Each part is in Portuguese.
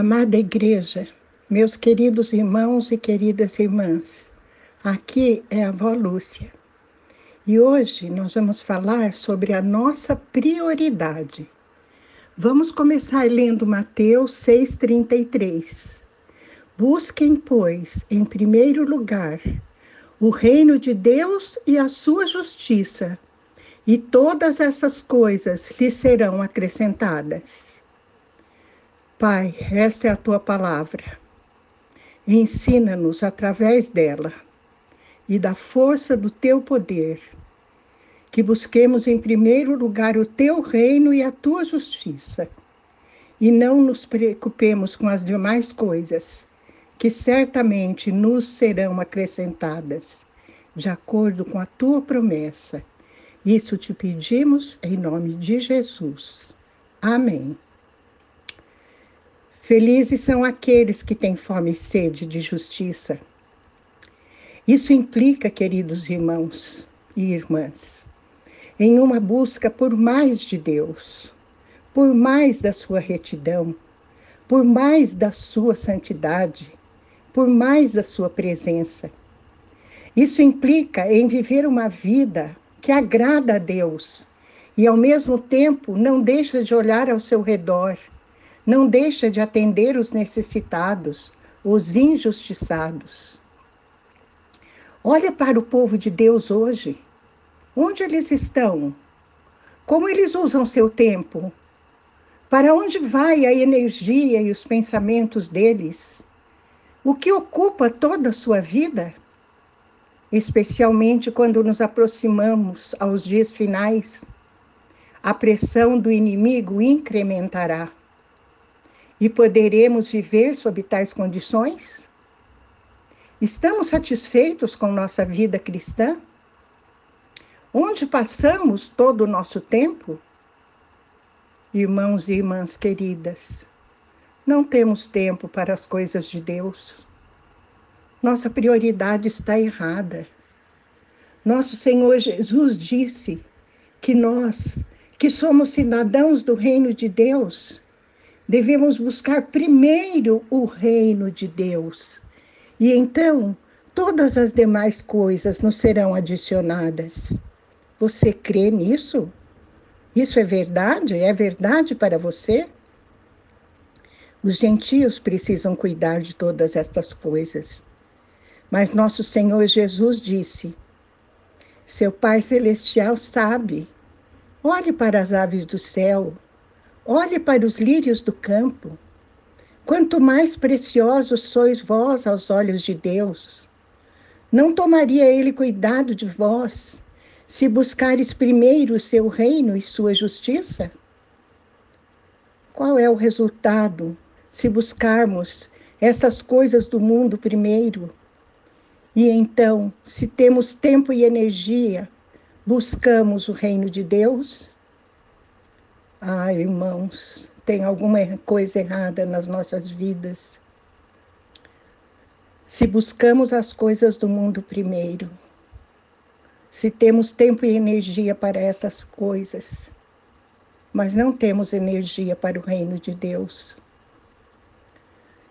Amada Igreja, meus queridos irmãos e queridas irmãs, aqui é a avó Lúcia. E hoje nós vamos falar sobre a nossa prioridade. Vamos começar lendo Mateus 6,33. Busquem, pois, em primeiro lugar, o reino de Deus e a sua justiça, e todas essas coisas lhe serão acrescentadas. Pai, esta é a tua palavra. Ensina-nos através dela e da força do teu poder, que busquemos em primeiro lugar o teu reino e a tua justiça, e não nos preocupemos com as demais coisas, que certamente nos serão acrescentadas, de acordo com a tua promessa. Isso te pedimos em nome de Jesus. Amém. Felizes são aqueles que têm fome e sede de justiça. Isso implica, queridos irmãos e irmãs, em uma busca por mais de Deus, por mais da sua retidão, por mais da sua santidade, por mais da sua presença. Isso implica em viver uma vida que agrada a Deus e, ao mesmo tempo, não deixa de olhar ao seu redor não deixa de atender os necessitados, os injustiçados. Olha para o povo de Deus hoje. Onde eles estão? Como eles usam seu tempo? Para onde vai a energia e os pensamentos deles? O que ocupa toda a sua vida? Especialmente quando nos aproximamos aos dias finais, a pressão do inimigo incrementará. E poderemos viver sob tais condições? Estamos satisfeitos com nossa vida cristã? Onde passamos todo o nosso tempo? Irmãos e irmãs queridas, não temos tempo para as coisas de Deus. Nossa prioridade está errada. Nosso Senhor Jesus disse que nós, que somos cidadãos do reino de Deus, devemos buscar primeiro o reino de Deus. E então todas as demais coisas nos serão adicionadas. Você crê nisso? Isso é verdade? É verdade para você? Os gentios precisam cuidar de todas estas coisas. Mas nosso Senhor Jesus disse: Seu Pai Celestial sabe. Olhe para as aves do céu Olhe para os lírios do campo. Quanto mais preciosos sois vós aos olhos de Deus. Não tomaria ele cuidado de vós, se buscares primeiro o seu reino e sua justiça? Qual é o resultado se buscarmos essas coisas do mundo primeiro? E então, se temos tempo e energia, buscamos o reino de Deus? Ah, irmãos, tem alguma coisa errada nas nossas vidas. Se buscamos as coisas do mundo primeiro, se temos tempo e energia para essas coisas, mas não temos energia para o reino de Deus.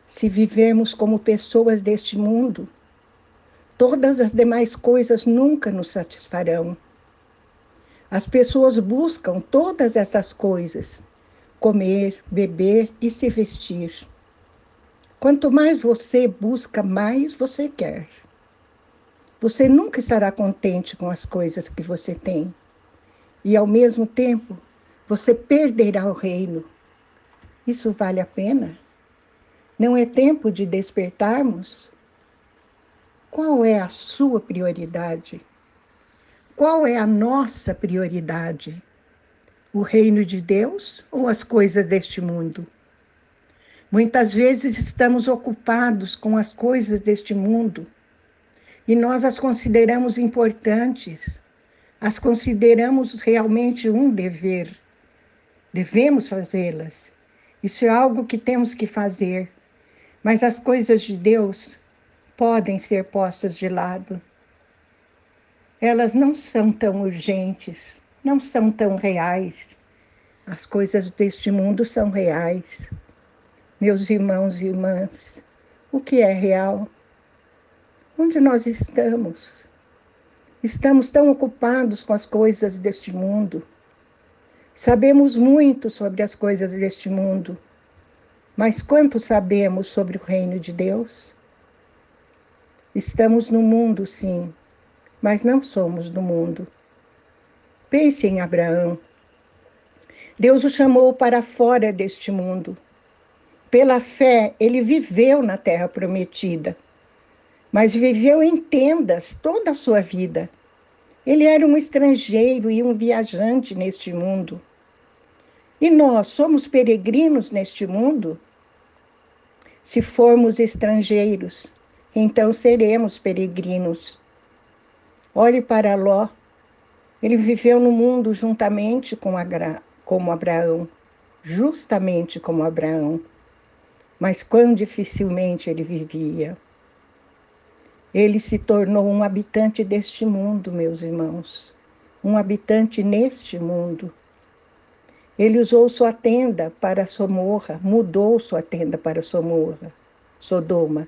Se vivermos como pessoas deste mundo, todas as demais coisas nunca nos satisfarão. As pessoas buscam todas essas coisas: comer, beber e se vestir. Quanto mais você busca, mais você quer. Você nunca estará contente com as coisas que você tem. E ao mesmo tempo, você perderá o reino. Isso vale a pena? Não é tempo de despertarmos? Qual é a sua prioridade? Qual é a nossa prioridade? O reino de Deus ou as coisas deste mundo? Muitas vezes estamos ocupados com as coisas deste mundo e nós as consideramos importantes, as consideramos realmente um dever. Devemos fazê-las. Isso é algo que temos que fazer. Mas as coisas de Deus podem ser postas de lado elas não são tão urgentes, não são tão reais. As coisas deste mundo são reais. Meus irmãos e irmãs, o que é real? Onde nós estamos? Estamos tão ocupados com as coisas deste mundo. Sabemos muito sobre as coisas deste mundo, mas quanto sabemos sobre o reino de Deus? Estamos no mundo, sim, mas não somos do mundo. Pense em Abraão. Deus o chamou para fora deste mundo. Pela fé, ele viveu na terra prometida, mas viveu em tendas toda a sua vida. Ele era um estrangeiro e um viajante neste mundo. E nós somos peregrinos neste mundo? Se formos estrangeiros, então seremos peregrinos. Olhe para Ló. Ele viveu no mundo juntamente com Agra, como Abraão, justamente como Abraão. Mas quão dificilmente ele vivia. Ele se tornou um habitante deste mundo, meus irmãos, um habitante neste mundo. Ele usou sua tenda para Somorra, mudou sua tenda para Somorra, Sodoma,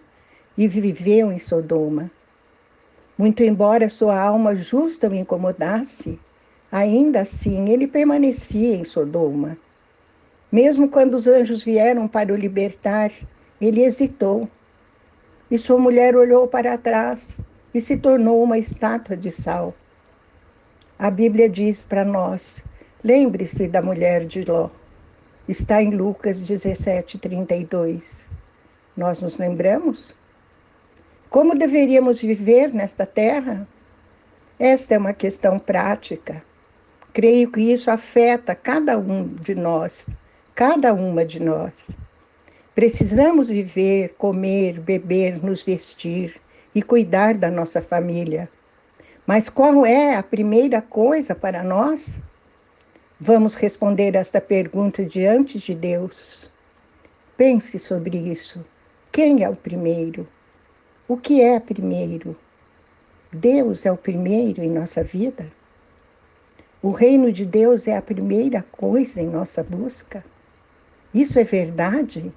e viveu em Sodoma. Muito embora sua alma justa o incomodasse, ainda assim ele permanecia em Sodoma. Mesmo quando os anjos vieram para o libertar, ele hesitou. E sua mulher olhou para trás e se tornou uma estátua de sal. A Bíblia diz para nós Lembre-se da mulher de Ló. Está em Lucas 17, 32. Nós nos lembramos? Como deveríamos viver nesta terra? Esta é uma questão prática. Creio que isso afeta cada um de nós, cada uma de nós. Precisamos viver, comer, beber, nos vestir e cuidar da nossa família. Mas qual é a primeira coisa para nós? Vamos responder esta pergunta diante de Deus. Pense sobre isso. Quem é o primeiro? O que é primeiro? Deus é o primeiro em nossa vida? O reino de Deus é a primeira coisa em nossa busca? Isso é verdade?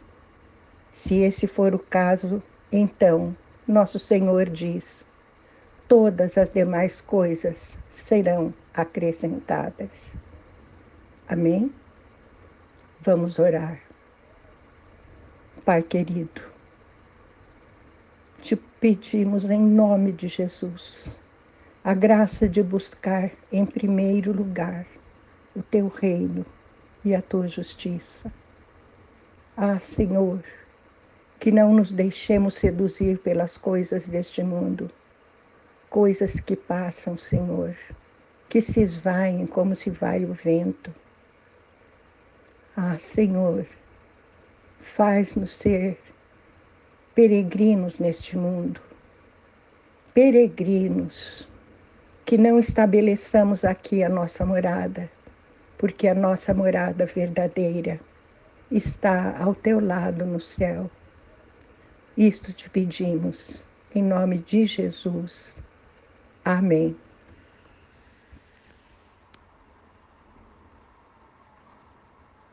Se esse for o caso, então nosso Senhor diz: todas as demais coisas serão acrescentadas. Amém? Vamos orar. Pai querido, pedimos em nome de Jesus a graça de buscar em primeiro lugar o teu reino e a tua justiça. Ah, Senhor, que não nos deixemos seduzir pelas coisas deste mundo, coisas que passam, Senhor, que se esvaem como se vai o vento ah, Senhor, faz-nos ser peregrinos neste mundo, peregrinos, que não estabeleçamos aqui a nossa morada, porque a nossa morada verdadeira está ao teu lado no céu. Isto te pedimos, em nome de Jesus. Amém.